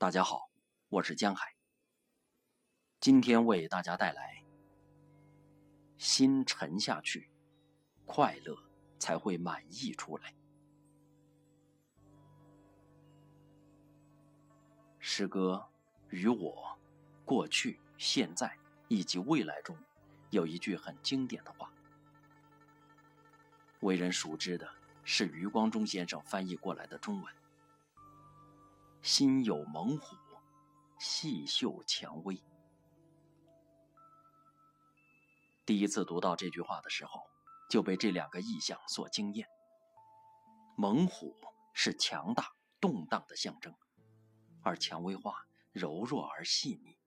大家好，我是江海。今天为大家带来：心沉下去，快乐才会满溢出来。诗歌与我、过去、现在以及未来中，有一句很经典的话，为人熟知的是余光中先生翻译过来的中文。心有猛虎，细嗅蔷薇。第一次读到这句话的时候，就被这两个意象所惊艳。猛虎是强大、动荡的象征，而蔷薇花柔弱而细腻。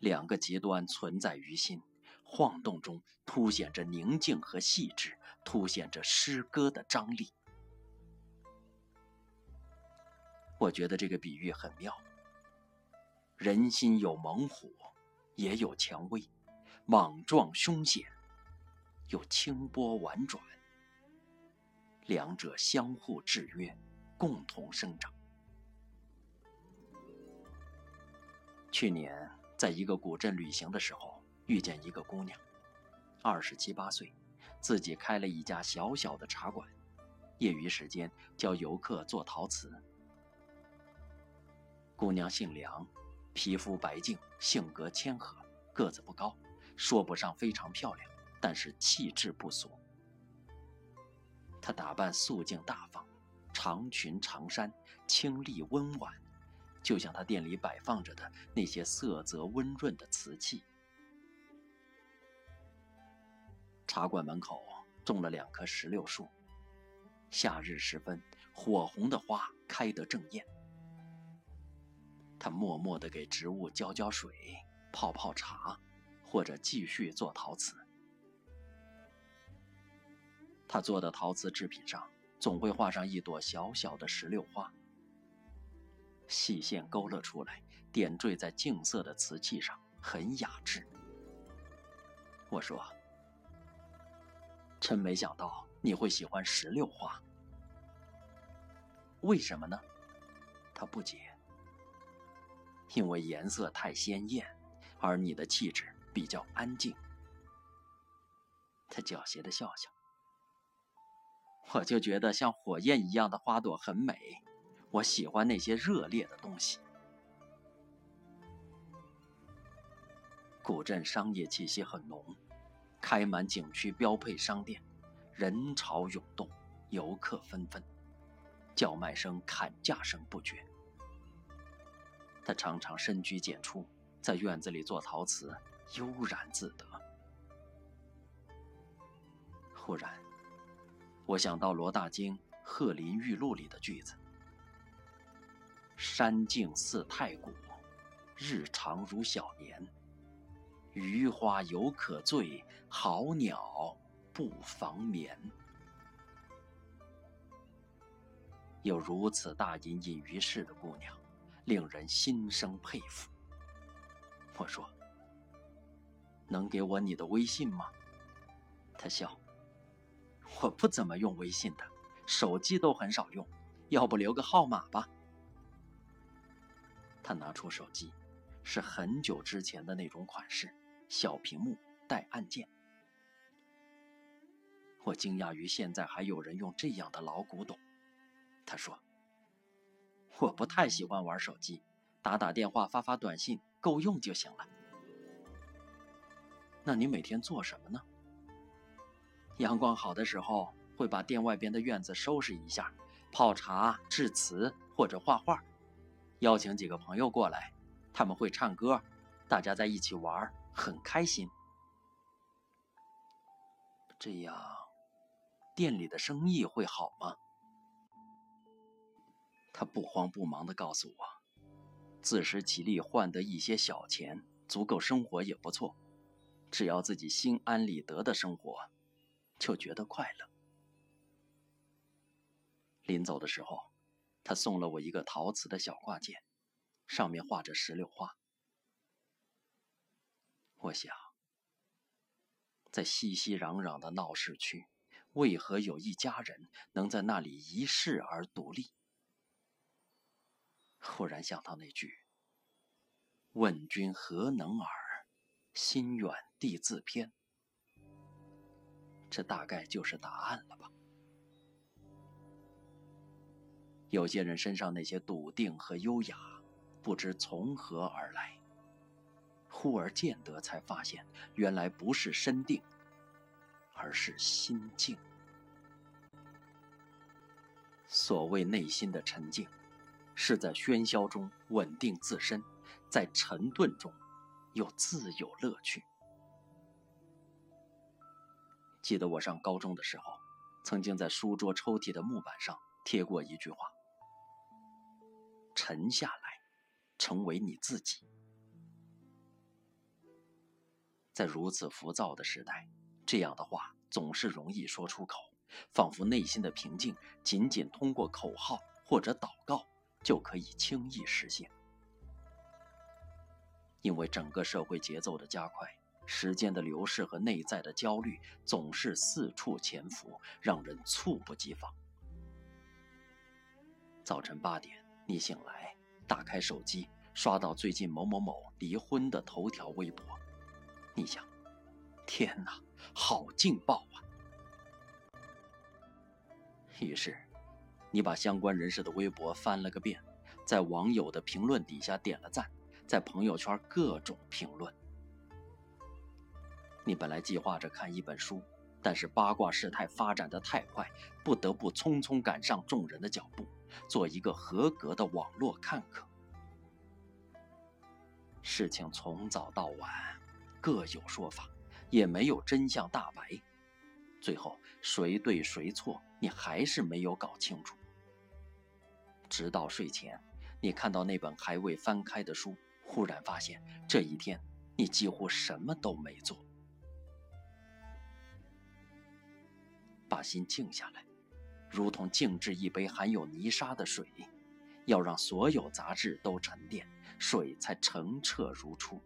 两个极端存在于心，晃动中凸显着宁静和细致，凸显着诗歌的张力。我觉得这个比喻很妙。人心有猛虎，也有蔷薇，莽撞凶险，又清波婉转，两者相互制约，共同生长。去年在一个古镇旅行的时候，遇见一个姑娘，二十七八岁，自己开了一家小小的茶馆，业余时间教游客做陶瓷。姑娘姓梁，皮肤白净，性格谦和，个子不高，说不上非常漂亮，但是气质不俗。她打扮素净大方，长裙长衫，清丽温婉，就像她店里摆放着的那些色泽温润的瓷器。茶馆门口种了两棵石榴树，夏日时分，火红的花开得正艳。他默默地给植物浇浇水、泡泡茶，或者继续做陶瓷。他做的陶瓷制品上总会画上一朵小小的石榴花，细线勾勒出来，点缀在净色的瓷器上，很雅致。我说：“真没想到你会喜欢石榴花，为什么呢？”他不解。因为颜色太鲜艳，而你的气质比较安静。他狡黠的笑笑，我就觉得像火焰一样的花朵很美，我喜欢那些热烈的东西。古镇商业气息很浓，开满景区标配商店，人潮涌动，游客纷纷，叫卖声、砍价声不绝。他常常深居简出，在院子里做陶瓷，悠然自得。忽然，我想到罗大经《鹤林玉露》里的句子：“山静似太古，日长如小年。余花犹可醉，好鸟不妨眠。”有如此大隐隐于世的姑娘。令人心生佩服。我说：“能给我你的微信吗？”他笑：“我不怎么用微信的，手机都很少用，要不留个号码吧？”他拿出手机，是很久之前的那种款式，小屏幕带按键。我惊讶于现在还有人用这样的老古董。他说。我不太喜欢玩手机，打打电话、发发短信够用就行了。那你每天做什么呢？阳光好的时候，会把店外边的院子收拾一下，泡茶、制瓷或者画画，邀请几个朋友过来，他们会唱歌，大家在一起玩，很开心。这样，店里的生意会好吗？他不慌不忙地告诉我，自食其力换得一些小钱，足够生活也不错。只要自己心安理得的生活，就觉得快乐。临走的时候，他送了我一个陶瓷的小挂件，上面画着石榴花。我想，在熙熙攘攘的闹市区，为何有一家人能在那里一世而独立？忽然想到那句“问君何能尔，心远地自偏”，这大概就是答案了吧。有些人身上那些笃定和优雅，不知从何而来。忽而见得，才发现原来不是身定，而是心静。所谓内心的沉静，是在喧嚣中稳定自身，在沉顿中又自有乐趣。记得我上高中的时候，曾经在书桌抽屉的木板上贴过一句话。沉下来，成为你自己。在如此浮躁的时代，这样的话总是容易说出口，仿佛内心的平静仅仅通过口号或者祷告就可以轻易实现。因为整个社会节奏的加快，时间的流逝和内在的焦虑总是四处潜伏，让人猝不及防。早晨八点。你醒来，打开手机，刷到最近某某某离婚的头条微博，你想，天哪，好劲爆啊！于是，你把相关人士的微博翻了个遍，在网友的评论底下点了赞，在朋友圈各种评论。你本来计划着看一本书，但是八卦事态发展的太快，不得不匆匆赶上众人的脚步。做一个合格的网络看客。事情从早到晚各有说法，也没有真相大白。最后谁对谁错，你还是没有搞清楚。直到睡前，你看到那本还未翻开的书，忽然发现这一天你几乎什么都没做。把心静下来。如同静置一杯含有泥沙的水，要让所有杂质都沉淀，水才澄澈如初。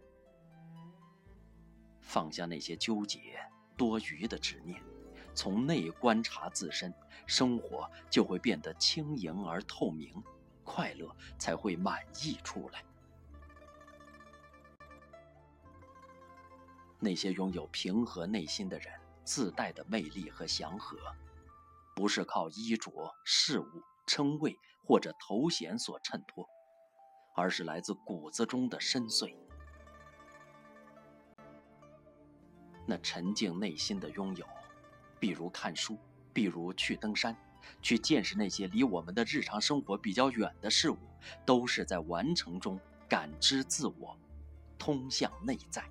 放下那些纠结、多余的执念，从内观察自身，生活就会变得轻盈而透明，快乐才会满溢出来。那些拥有平和内心的人，自带的魅力和祥和。不是靠衣着、事物、称谓或者头衔所衬托，而是来自骨子中的深邃。那沉静内心的拥有，比如看书，比如去登山，去见识那些离我们的日常生活比较远的事物，都是在完成中感知自我，通向内在。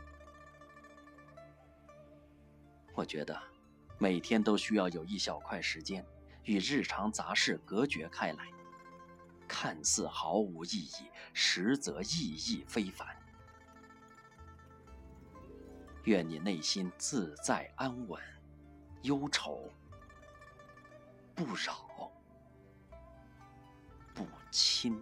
我觉得。每天都需要有一小块时间与日常杂事隔绝开来，看似毫无意义，实则意义非凡。愿你内心自在安稳，忧愁不扰，不侵。